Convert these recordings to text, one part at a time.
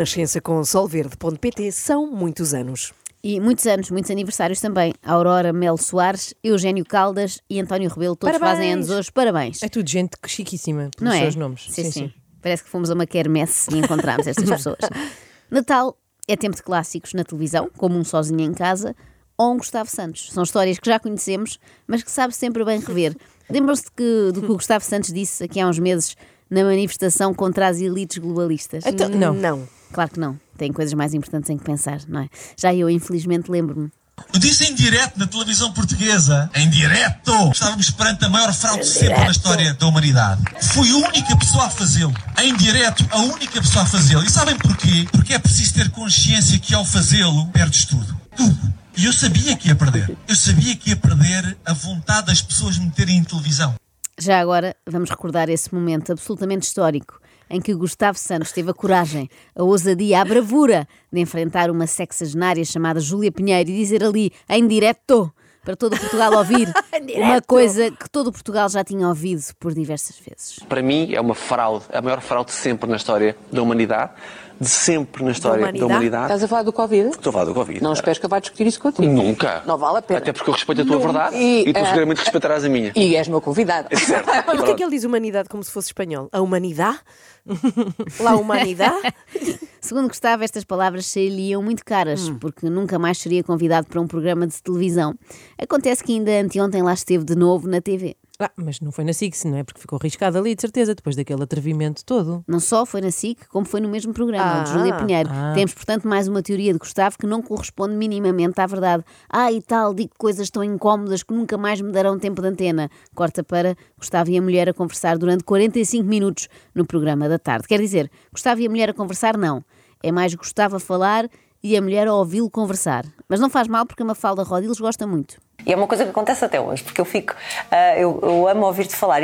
Renascença com solverde.pt são muitos anos. E muitos anos, muitos aniversários também. Aurora Melo Soares, Eugénio Caldas e António Rebelo, todos Parabéns. fazem anos hoje. Parabéns. É tudo gente chiquíssima, pelos Não é? seus nomes. Sim, sim, Parece que fomos a uma quermesse e encontramos estas pessoas. Natal é tempo de clássicos na televisão, como um sozinho em casa, ou um Gustavo Santos. São histórias que já conhecemos, mas que sabe sempre bem rever. Lembram-se do que o Gustavo Santos disse aqui há uns meses na manifestação contra as elites globalistas? Então, não. Não. Claro que não. Tem coisas mais importantes em que pensar, não é? Já eu, infelizmente, lembro-me. Eu disse em direto na televisão portuguesa. Em direto! Estávamos perante a maior fraude de sempre na história da humanidade. Fui a única pessoa a fazê-lo. Em direto, a única pessoa a fazê-lo. E sabem porquê? Porque é preciso ter consciência que ao fazê-lo, perdes tudo. Tudo. E eu sabia que ia perder. Eu sabia que ia perder a vontade das pessoas me terem em televisão. Já agora, vamos recordar esse momento absolutamente histórico em que Gustavo Santos teve a coragem, a ousadia, a bravura de enfrentar uma sexagenária chamada Júlia Pinheiro e dizer ali, em direto, para todo o Portugal ouvir, uma coisa que todo o Portugal já tinha ouvido por diversas vezes. Para mim é uma fraude, a maior fraude de sempre na história da humanidade, de sempre na história da humanidade? humanidade. Estás a falar do Covid? Estou a falar do Covid. Não esperes que eu vá discutir isso contigo. Nunca. Não vale a pena. Até porque eu respeito a tua verdade E, e, tu eh, seguramente respeitarás a minha. E és meu convidado. Certo. Mas porquê Pronto. que ele diz humanidade como se fosse espanhol? A humanidade? La humanidade? Segundo Gustavo, estas palavras sairiam muito caras, porque nunca mais seria convidado para um programa de televisão. Acontece que ainda anteontem lá esteve de novo na TV. Ah, mas não foi na SIX, não é? Porque ficou arriscado ali, de certeza, depois daquele atrevimento todo. Não só foi na SIC, como foi no mesmo programa, o de Ah. Júlia Pinheiro. Ah. Temos, portanto, mais uma teoria de Gustavo que não corresponde minimamente à verdade. Ah, e tal, digo coisas tão incómodas que nunca mais me darão tempo de antena. Corta para Gustavo e a mulher a conversar durante 45 minutos no programa da tarde. Quer dizer, Gustavo e a mulher a conversar, não. É mais Gustavo a falar e a mulher a ouvi-lo conversar. Mas não faz mal porque a Mafalda Rodilos gosta muito. E é uma coisa que acontece até hoje, porque eu fico. ah, eu, eu amo ouvir-te falar.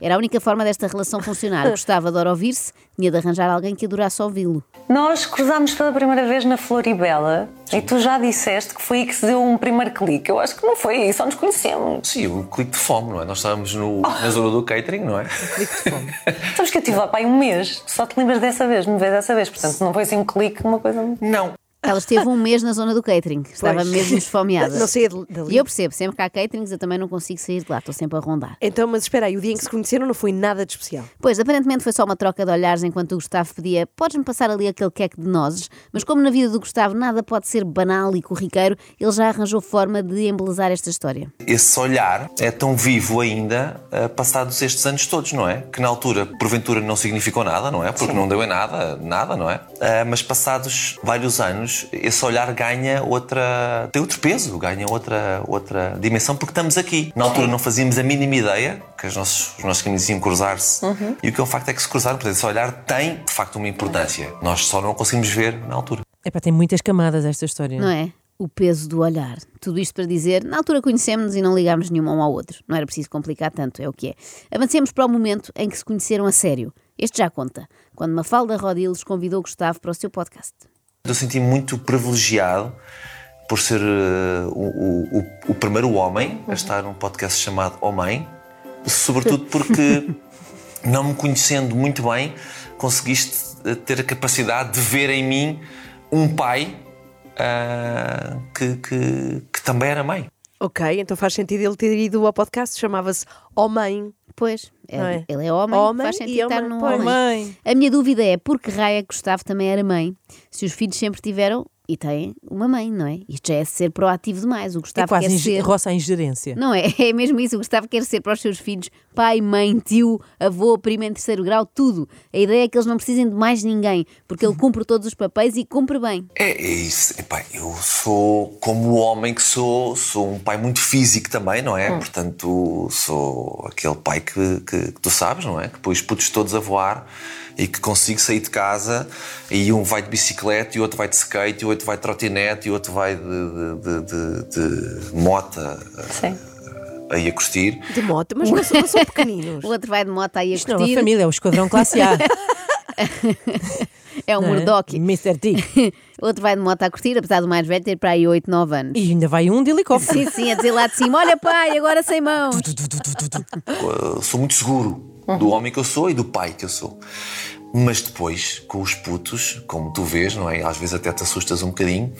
Era a única forma desta relação funcionar. Gustavo adora ouvir-se, tinha de arranjar alguém que adorasse ouvi-lo. Nós cruzámos pela primeira vez na Floribela e tu já disseste que foi aí que se deu um primeiro clique. Eu acho que não foi aí, só nos conhecemos. Sim, o clique de fome, não é? Nós estávamos no- na zona do catering, não é? Sabes que eu estive lá para aí um mês, só te lembras dessa vez, me vês dessa vez. Portanto, não foi assim um clique, uma coisa. Não. Ela esteve um mês na zona do catering, estava Pois. mesmo esfomeada. Não saía dali. E eu percebo, sempre que há caterings eu também não consigo sair de lá, estou sempre a rondar. Então, mas espera aí, o dia em que se conheceram não foi nada de especial. Pois, aparentemente foi só uma troca de olhares enquanto o Gustavo pedia podes-me passar ali aquele queque de nozes, mas como na vida do Gustavo nada pode ser banal e corriqueiro, ele já arranjou forma de embelezar esta história. Esse olhar é tão vivo ainda, ah, passados estes anos todos, não é? Que na altura, porventura, não significou nada, não é? Porque não deu em nada, nada, não é? Ah, mas passados vários anos, esse olhar ganha outra. tem outro peso, ganha outra, outra dimensão, porque estamos aqui. Na altura não fazíamos a mínima ideia que os nossos, os nossos caminhos iam cruzar-se. E o que é um facto é que se cruzaram, portanto, esse olhar tem, de facto, uma importância. Nós só não conseguimos ver na altura. Epá, tem muitas camadas esta história. Não é? O peso do olhar. Tudo isto para dizer, na altura conhecemos-nos e não ligámos nenhum um ao outro. Não era preciso complicar tanto, é o que é. Avancemos para o momento em que se conheceram a sério. Este já conta, quando Mafalda Rodiles convidou Gustavo para o seu podcast. Eu senti-me muito privilegiado por ser eh, o, o- o primeiro homem a estar num podcast chamado Homem, sobretudo porque, não me conhecendo muito bem, conseguiste eh, ter a capacidade de ver em mim um pai ah, que, que- que também era mãe. Ok, então faz sentido ele ter ido ao podcast, chamava-se Homem. Pois, é- Não é? ele é homem, Homem faz sentido estar num homem. A minha dúvida é por que raia Gustavo também era mãe, se os filhos sempre tiveram e têm uma mãe, não é? Isto já é ser proativo demais. O É Gustavo quase quer ser. roça a ingerência. Não é? É mesmo isso. O Gustavo quer ser para os seus filhos pai, mãe, tio, avô, prima em terceiro grau, tudo. A ideia é que eles não precisem de mais ninguém, porque ele cumpre todos os papéis e cumpre bem. É, é isso. Epá, eu sou, como o homem que sou, sou um pai muito físico também, não é? Portanto, sou aquele pai que, que- que tu sabes, não é? Que põe os putos todos a voar e que consigo sair de casa e um vai de bicicleta e outro vai de skate e outro vai de trotinete e outro vai de, de, de, de- de mota Sim. aí a curtir. De moto, mas não são, não são pequeninos. O outro vai de moto aí a Isto não é uma curtir. família, é o esquadrão classe A. é o não é? Murdoch. Mr. T. o outro vai de moto a curtir, apesar do mais velho ter para aí 8, 9 anos. E ainda vai um de helicóptero. Sim, sim, a dizer lá de cima: Olha, pai, agora sem mãos. Eu sou muito seguro do homem que eu sou e do pai que eu sou. Mas depois, com os putos, como tu vês, não é? Às vezes até te assustas um bocadinho.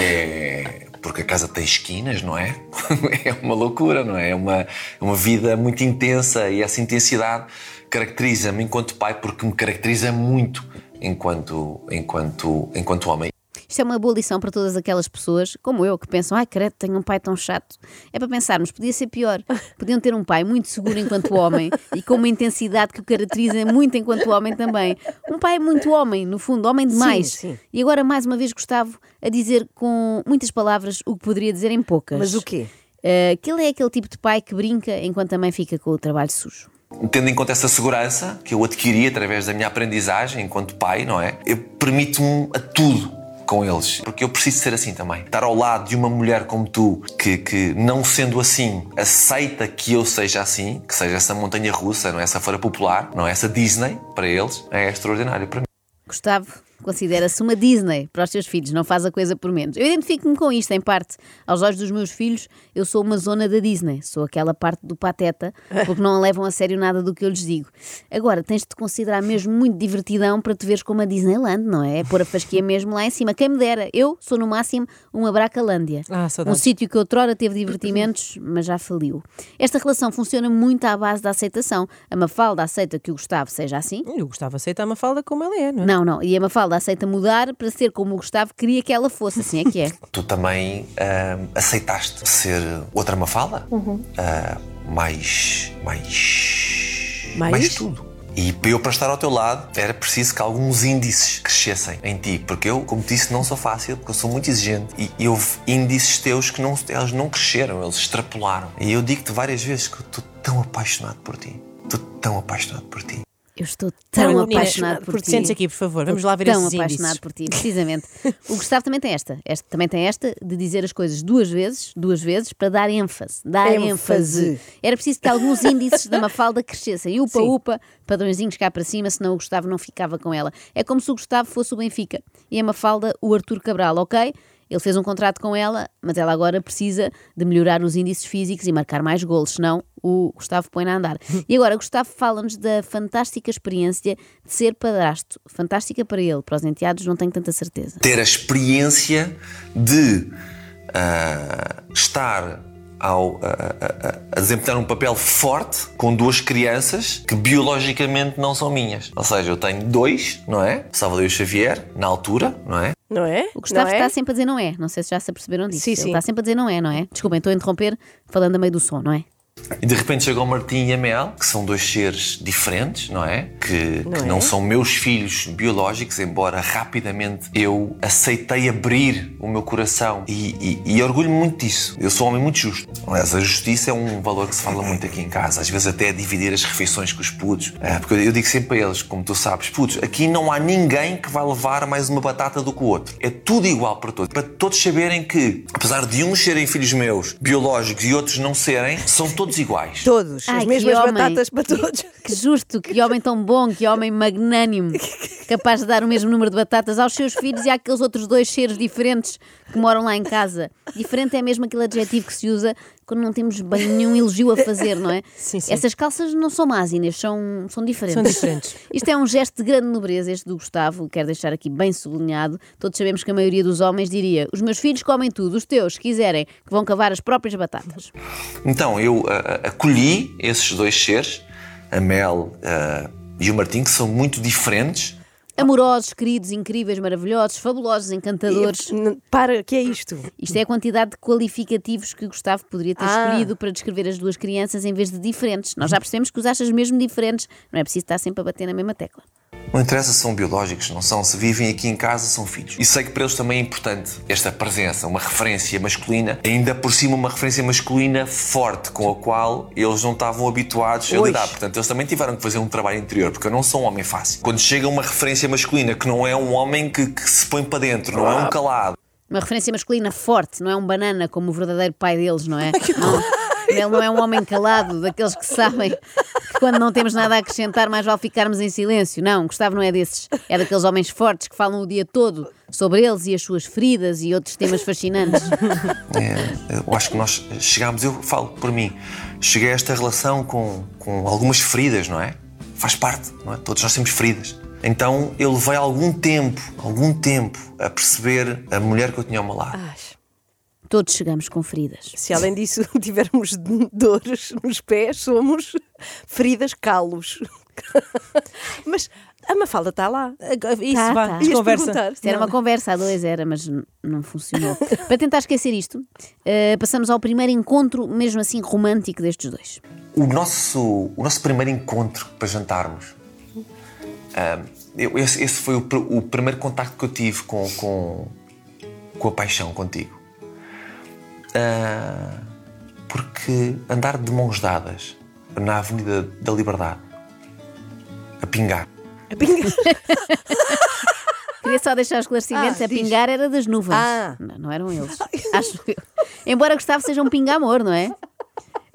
É porque a casa tem esquinas, não é? É uma loucura, não é? É uma, uma vida muito intensa e essa intensidade caracteriza-me enquanto pai porque me caracteriza muito enquanto, enquanto, enquanto homem. Isto é uma boa lição para todas aquelas pessoas, como eu, que pensam, ai, credo, tenho um pai tão chato. É para pensarmos, podia ser pior. Podiam ter um pai muito seguro enquanto homem e com uma intensidade que o caracteriza muito enquanto homem também. Um pai muito homem, no fundo, homem demais. Sim, sim. E agora, mais uma vez, Gustavo a dizer com muitas palavras o que poderia dizer em poucas. Mas o quê? Uh, que ele é aquele tipo de pai que brinca enquanto a mãe fica com o trabalho sujo. Tendo em conta essa segurança que eu adquiri através da minha aprendizagem enquanto pai, não é? Eu permito-me a tudo com eles. Porque eu preciso ser assim também. Estar ao lado de uma mulher como tu, que, que não sendo assim, aceita que eu seja assim, que seja essa montanha russa, não é? essa feira popular, não é? essa Disney, para eles, é extraordinário para mim. Gustavo considera-se uma Disney para os seus filhos, não faz a coisa por menos. Eu identifico-me com isto, em parte. Aos olhos dos meus filhos, eu sou uma zona da Disney, sou aquela parte do pateta, porque não levam a sério nada do que eu lhes digo. Agora, tens de te considerar mesmo muito divertidão para te veres como a Disneyland, não é? É pôr a fasquia mesmo lá em cima. Quem me dera, eu sou no máximo uma Bracalândia. Ah, um sítio que outrora teve divertimentos, mas já faliu. Esta relação funciona muito à base da aceitação. A Mafalda aceita que o Gustavo seja assim, Eu gostava de aceitar uma falda como ela é, não é? não, não. E a Mafalda aceita mudar para ser como o Gustavo queria que ela fosse. Assim é que é. Tu também ah, aceitaste ser outra Mafalda? Ah, mais, mais. Mais? tudo. E para eu para estar ao teu lado era preciso que alguns índices crescessem em ti, porque eu, como te disse, não sou fácil, porque eu sou muito exigente. E e houve índices teus que não, eles não cresceram, eles extrapolaram. E eu digo-te várias vezes que eu estou tão apaixonado por ti. Estou tão apaixonado por ti. Eu estou tão Então, Nina, apaixonado por ti. Sente-se aqui, por favor. Vamos lá ver tão esses apaixonado índices. por ti, precisamente. O Gustavo também tem esta, esta, também tem esta de dizer as coisas duas vezes, duas vezes, para dar ênfase. Dar ênfase. ênfase. Era preciso que alguns índices da Mafalda crescessem. Upa, Sim. upa, padrõezinhos cá para cima, senão o Gustavo não ficava com ela. É como se o Gustavo fosse o Benfica e a Mafalda o Arthur Cabral, ok? Ele fez um contrato com ela, mas ela agora precisa de melhorar os índices físicos e marcar mais golos, senão o Gustavo põe a andar. E agora, Gustavo fala-nos da fantástica experiência de ser padrasto. Fantástica para ele, para os enteados não tenho tanta certeza. ter a experiência de ah, estar ao, a, a- a- desempenhar um papel forte com duas crianças que biologicamente não são minhas. Ou seja, eu tenho dois, não é? Salvador e Xavier, na altura, não é? Não é? O Gustavo Não é? está sempre a dizer não é. Não sei se já se aperceberam disso. Sim, Ele sim. está sempre a dizer não é, não é? Desculpem, estou a interromper falando a meio do som, não é? E de repente chegou o Martim e a Mel, que são dois seres diferentes, não é? Que não, que é? não são meus filhos biológicos, embora rapidamente eu aceitei abrir o meu coração e, e, e orgulho-me muito disso. Eu sou um homem muito justo. Aliás, a justiça é um valor que se fala muito aqui em casa, às vezes até dividir as refeições com os putos. Ah, Porque eu digo sempre a eles, como tu sabes, putos, aqui não há ninguém que vai levar mais uma batata do que o outro. É tudo igual para todos. Para todos saberem que, apesar de uns serem filhos meus biológicos e outros não serem, são todos iguais. Todos. Ai, as mesmas homem. batatas para todos. Que justo, que homem tão bom, que homem magnânimo, capaz de dar o mesmo número de batatas aos seus filhos e àqueles outros dois seres diferentes que moram lá em casa. Diferente é mesmo aquele adjetivo que se usa quando não temos bem nenhum elogio a fazer, não é? Sim, sim. Essas calças não são más, Inês, são, são diferentes. São diferentes. Isto é um gesto de grande nobreza, este do Gustavo, quero deixar aqui bem sublinhado. Todos sabemos que a maioria dos homens diria: os meus filhos comem tudo, os teus, se quiserem, que vão cavar as próprias batatas. Então eu acolhi esses dois seres, a Mel ah, e o Martim, que são muito diferentes. Amorosos, queridos, incríveis, maravilhosos, fabulosos, encantadores. N- Para, que é isto? Isto é a quantidade de qualificativos que Gustavo poderia ter Ah. escolhido para descrever as duas crianças em vez de diferentes. Nós já percebemos que os achas mesmo diferentes. Não é preciso estar sempre a bater na mesma tecla. Não interessa se são biológicos, não são. Se vivem aqui em casa, são filhos. E sei que para eles também é importante esta presença, uma referência masculina, ainda por cima uma referência masculina forte, com a qual eles não estavam habituados a lidar. Portanto, eles também tiveram que fazer um trabalho interior, porque eu não sou um homem fácil. Quando chega uma referência masculina que não é um homem que, que se põe para dentro, não é um calado, Uma referência masculina forte, não é um banana como o verdadeiro pai deles, não é? Não. Ele não é um homem calado, daqueles que sabem que quando não temos nada a acrescentar, mais vale ficarmos em silêncio. Não, Gustavo não é desses. É daqueles homens fortes que falam o dia todo sobre eles e as suas feridas e outros temas fascinantes. É, eu acho que nós chegámos, eu falo por mim, cheguei a esta relação com, com algumas feridas, não é? Faz parte, não é? Todos nós temos feridas. Então eu levei algum tempo, algum tempo, a perceber a mulher que eu tinha ao meu lado. Ai, Todos chegamos com feridas. se além disso tivermos dores nos pés, somos feridas calos. Mas a Mafalda está lá. Isso, Tá, vá, tá. Perguntar? Isto era uma conversa a dois, era, mas não funcionou. Para tentar esquecer isto, eh, passamos ao primeiro encontro, mesmo assim romântico, destes dois. O nosso, o nosso primeiro encontro para jantarmos, ah, eu- esse, esse foi o, o primeiro contacto que eu tive com, com, com a paixão contigo. Ah, porque andar de mãos dadas na Avenida da Liberdade, a pingar, A pingar. Queria só deixar o esclarecimento: Ah, a diz. pingar era das nuvens. Ah. Não, não eram eles. Acho eu. Embora Gustavo seja um pinga-amor, não é?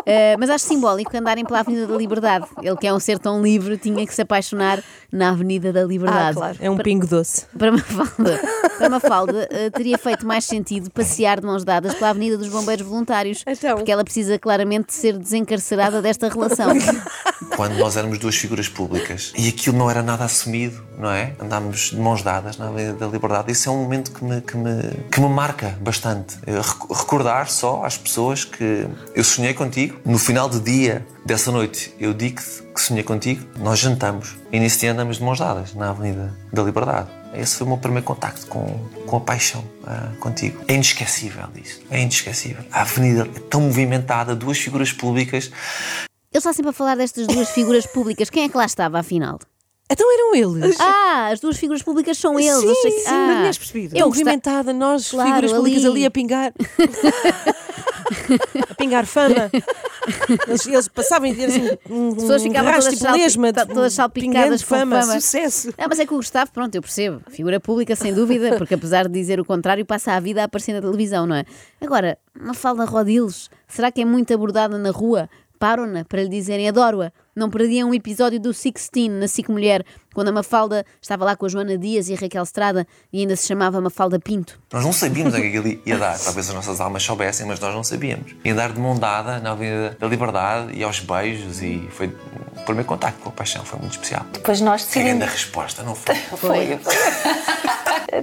Eh, mas acho simbólico andarem pela Avenida da Liberdade. Ele, que é um ser tão livre, tinha que se apaixonar na Avenida da Liberdade. Ah, claro. É um pingo doce. Para Mafalda, para Mafalda eh, teria feito mais sentido passear de mãos dadas pela Avenida dos Bombeiros Voluntários, Então. porque ela precisa claramente ser desencarcerada desta relação. quando nós éramos duas figuras públicas e aquilo não era nada assumido, não é? Andámos de mãos dadas na Avenida da Liberdade. Isso é um momento que me, que me, que me marca bastante. Eu rec- Recordar só às pessoas que eu sonhei contigo. No final do dia dessa noite, eu digo que sonhei contigo. Nós jantamos e nesse dia andamos de mãos dadas na Avenida da Liberdade. Esse foi o meu primeiro contacto com, com a paixão ah, contigo. É inesquecível isso. É inesquecível. A avenida é tão movimentada, duas figuras públicas. Ele está sempre a falar destas duas figuras públicas. Quem é que lá estava, afinal? Então eram eles. Ah, as duas figuras públicas são eles. Sim, sim, ah, não tinhas percebido. Eu movimentada, nós, Claro, figuras públicas ali. ali a pingar. a pingar fama. Eles, eles passavam e assim, um, As pessoas ficavam todas, lesma, salpi- todas salpicadas com fama. fama. Sucesso. Ah, mas é que o Gustavo, pronto, eu percebo. Figura pública, sem dúvida, porque apesar de dizer o contrário, passa a vida a aparecer na televisão, não é? Agora, Mafalda Rodiles, será que é muito abordada na rua? Param-na para lhe dizerem adoro-a. Não perdiam um episódio do Sixteen na SIC Mulher, quando a Mafalda estava lá com a Joana Dias e a Raquel Estrada e ainda se chamava Mafalda Pinto. Nós não sabíamos o que aquilo ia dar. Talvez as nossas almas soubessem, mas nós não sabíamos. E andar de mão dada na Avenida da Liberdade e aos beijos e foi o primeiro contacto com a paixão. Foi muito especial. Depois nós Que grande decidimos. resposta, não foi? Foi.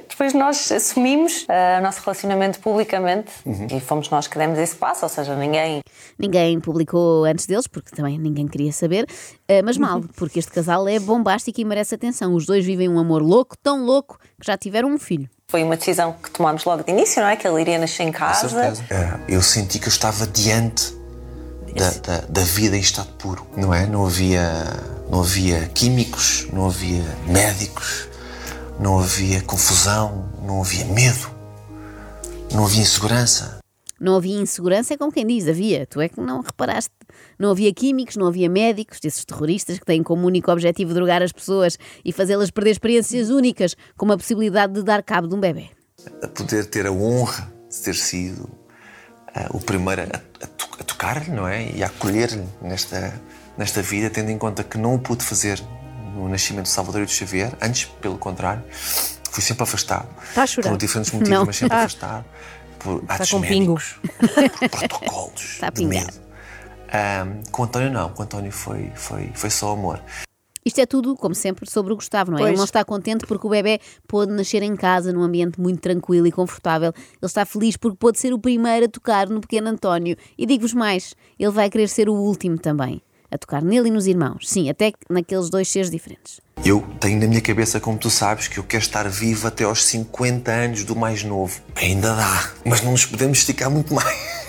Depois nós assumimos ah, o nosso relacionamento publicamente e fomos nós que demos esse passo, ou seja, ninguém. Ninguém publicou antes deles, porque também ninguém queria saber, eh, mas mal, porque este casal é bombástico e merece atenção. Os dois vivem um amor louco, tão louco, que já tiveram um filho. Foi uma decisão que tomámos logo de início, não é? Que ele iria nascer em Com casa. certeza. É, Eu senti que eu estava diante da, da, da vida em estado puro, não é? Não havia, não havia químicos, não havia médicos, não havia confusão, não havia medo, não havia insegurança. Não havia insegurança, é como quem diz, havia. Tu é que não reparaste. Não havia químicos, não havia médicos, desses terroristas que têm como único objetivo drogar as pessoas e fazê-las perder experiências únicas, como a possibilidade de dar cabo de um bebê. a poder ter a honra de ter sido ah, o primeiro a, a to- a tocar-lhe, não é? E a acolher-lhe nesta, nesta vida, tendo em conta que não o pude fazer no nascimento de Salvador e de Xavier, antes, pelo contrário, fui sempre afastado. Está a chorar? Por diferentes motivos, Não. mas sempre Ah. afastado. Por atos com médicos, por protocolos Está a de pingar. medo. Ah, com o António não, com o António foi, foi, foi só amor. Isto é tudo, como sempre, sobre o Gustavo, não é? Ele Pois. não está contente porque o bebê pôde nascer em casa, num ambiente muito tranquilo e confortável. Ele está feliz porque pôde ser o primeiro a tocar no pequeno António. E digo-vos mais, ele vai querer ser o último também. A tocar nele e nos irmãos. Sim, até naqueles dois seres diferentes. Eu tenho na minha cabeça, como tu sabes, que eu quero estar vivo até aos 50 anos do mais novo. Ainda dá, mas não nos podemos esticar muito mais.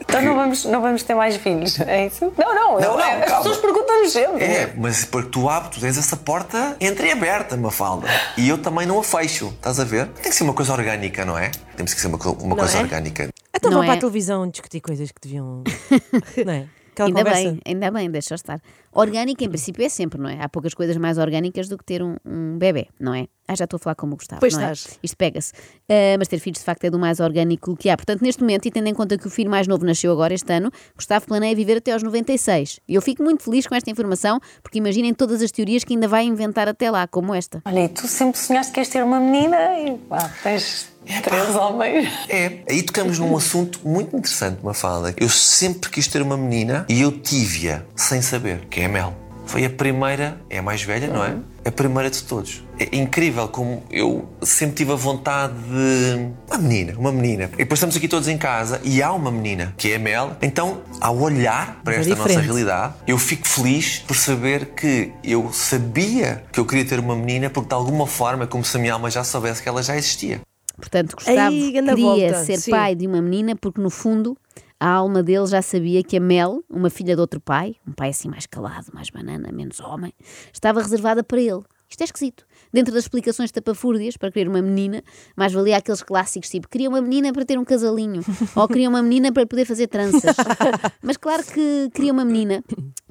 Então não vamos, não vamos ter mais filhos, é isso? Não, não, eu- não, as calma. pessoas perguntam-nos sempre. É, mas porque tu abres, tu tens essa porta entreaberta, Mafalda. E eu também não a fecho, estás a ver? Tem que ser uma coisa orgânica, não é? Temos que ser uma, uma coisa é? orgânica. Então Não vão para é? a televisão discutir coisas que deviam. não é? Aquela ainda conversa. bem, ainda bem, deixa estar. Orgânica, em princípio, é sempre, não é? Há poucas coisas mais orgânicas do que ter um, um bebê, não é? Ah, já estou a falar como o Gustavo. Pois não é? estás. Isto pega-se. Ah, mas ter filhos, de facto, é do mais orgânico que há. Portanto, neste momento, e tendo em conta que o filho mais novo nasceu agora este ano, Gustavo planeia viver até aos 96. E eu fico muito feliz com esta informação, porque imaginem todas as teorias que ainda vai inventar até lá, como esta. Olha, e tu sempre sonhaste que ias ter uma menina e pá, tens três homens. É, aí tocamos num assunto muito interessante, Mafalda. Eu sempre quis ter uma menina e eu tive-a sem saber, que é a Mel. Foi a primeira, é a mais velha, não é? a primeira de todos. É incrível como eu sempre tive a vontade de. Uma menina, uma menina. E depois estamos aqui todos em casa e há uma menina, que é a Mel. Então, ao olhar para É esta nossa realidade, eu fico feliz por saber que eu sabia que eu queria ter uma menina, porque de alguma forma é como se a minha alma já soubesse que ela já existia. Portanto, Gustavo Ei, queria volta, ser sim. pai de uma menina porque, no fundo, a alma dele já sabia que a Mel, uma filha de outro pai, um pai assim mais calado, mais banana, menos homem, estava reservada para ele. Isto é esquisito. Dentro das explicações tapafúrdias para querer uma menina, mais valia aqueles clássicos tipo queria uma menina para ter um casalinho ou queria uma menina para poder fazer tranças. Mas claro que queria uma menina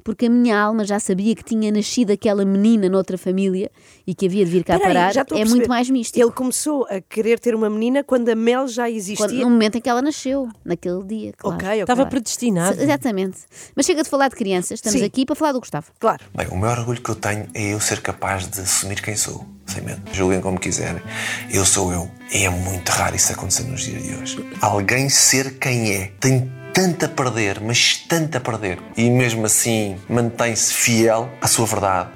porque a minha alma já sabia que tinha nascido aquela menina noutra família e que havia de vir cá Espera aí, parar. É perceber. muito mais místico. Ele começou a querer ter uma menina quando a Mel já existia. Quando- no momento em que ela nasceu, naquele dia, claro. Ok, ok. Estava predestinado. Exatamente. Mas chega de falar de crianças, estamos Sim. aqui para falar do Gustavo. Claro. Bem, o maior orgulho que eu tenho é eu ser capaz de assumir quem sou, sem medo. Julguem como quiserem. Eu sou eu. E é muito raro isso acontecer nos dias de hoje. Alguém ser quem é tem tanto a perder, mas tanto a perder. E mesmo assim mantém-se fiel à sua verdade.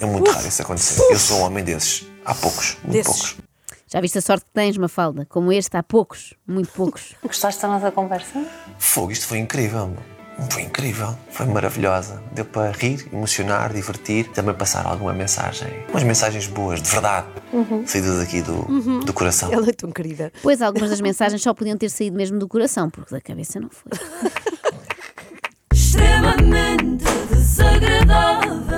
É muito raro isso acontecer. Eu sou um homem desses. Há poucos, muito Desses. poucos. Já viste a sorte que tens, Mafalda? Como este, há poucos, muito poucos. Gostaste da nossa conversa? Fogo, isto foi incrível. Foi incrível, foi maravilhosa. Deu para rir, emocionar, divertir, também passar alguma mensagem. Umas mensagens boas, de verdade, saídas aqui do, do coração. Ela é tão querida. Pois algumas das mensagens só podiam ter saído mesmo do coração, porque da cabeça não foi. extremamente desagradável.